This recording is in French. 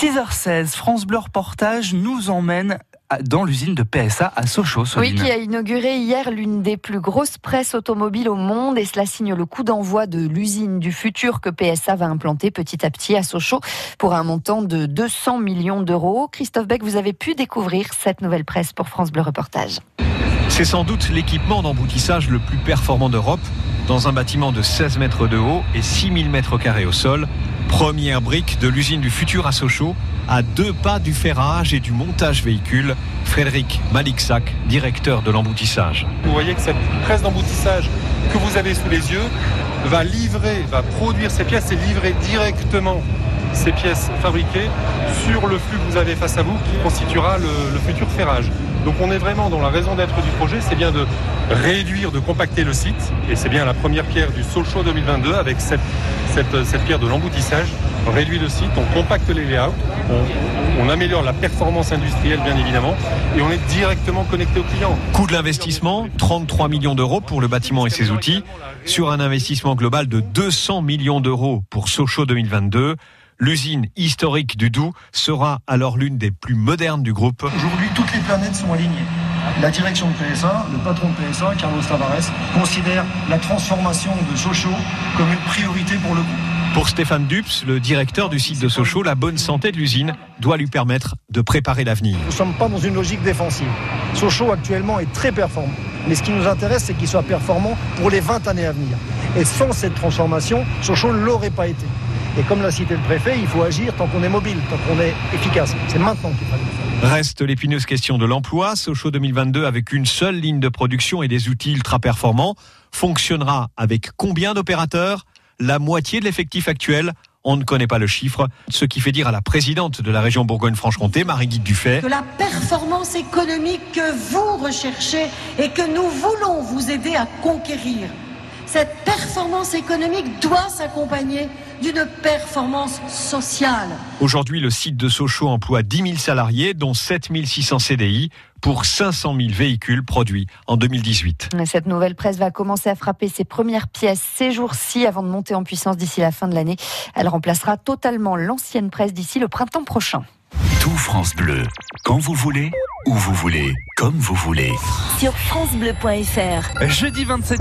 6h16, France Bleu Reportage nous emmène dans l'usine de PSA à Sochaux. Oui, qui a inauguré hier l'une des plus grosses presses automobiles au monde et cela signe le coup d'envoi de l'usine du futur que PSA va implanter petit à petit à Sochaux pour un montant de 200 millions d'euros. Christophe Beck, vous avez pu découvrir cette nouvelle presse pour France Bleu Reportage. C'est sans doute l'équipement d'emboutissage le plus performant d'Europe dans un bâtiment de 16 mètres de haut et 6000 mètres carrés au sol. Première brique de l'usine du futur à Sochaux, à deux pas du ferrage et du montage véhicule. Frédéric Maliksak, directeur de l'emboutissage. Vous voyez que cette presse d'emboutissage que vous avez sous les yeux va livrer, va produire ces pièces et livrer directement ces pièces fabriquées sur le flux que vous avez face à vous qui constituera le futur ferrage. Donc on est vraiment dans la raison d'être du projet, c'est bien de réduire, de compacter le site. Et c'est bien la première pierre du Sochaux 2022 avec cette, cette, cette pierre de l'emboutissage. On réduit le site, on compacte les layouts, on, on, améliore la performance industrielle bien évidemment et on est directement connecté au client. Coût de l'investissement, 33 millions d'euros pour le bâtiment et ses outils, sur un investissement global de 200 millions d'euros pour Sochaux 2022. L'usine historique du Doubs sera alors l'une des plus modernes du groupe. Aujourd'hui, toutes les planètes sont alignées. La direction de PSA, le patron de PSA, Carlos Tavares, considère la transformation de Sochaux comme une priorité pour le groupe. Pour Stéphane Dups, le directeur du site de Sochaux, la bonne santé de l'usine doit lui permettre de préparer l'avenir. Nous ne sommes pas dans une logique défensive. Sochaux actuellement est très performant. Mais ce qui nous intéresse, c'est qu'il soit performant pour les 20 années à venir. Et sans cette transformation, Sochaux ne l'aurait pas été. Et comme l'a cité le préfet, il faut agir tant qu'on est mobile, tant qu'on est efficace. C'est maintenant qu'il faut le faire. Reste l'épineuse question de l'emploi. Sochaux 2022, avec une seule ligne de production et des outils ultra performants, fonctionnera avec combien d'opérateurs? La moitié de l'effectif actuel on ne connaît pas le chiffre, ce qui fait dire à la présidente de la région Bourgogne-Franche-Comté, Marie-Guide Dufay, que la performance économique que vous recherchez et que nous voulons vous aider à conquérir cette performance économique doit s'accompagner d'une performance sociale. Aujourd'hui, le site de Sochaux emploie 10 000 salariés, dont 7 600 CDI, pour 500 000 véhicules produits en 2018. Cette nouvelle presse va commencer à frapper ses premières pièces ces jours-ci avant de monter en puissance d'ici la fin de l'année. Elle remplacera totalement l'ancienne presse d'ici le printemps prochain. Tout France Bleu, quand vous voulez, où vous voulez, comme vous voulez. Sur francebleu.fr. Jeudi 27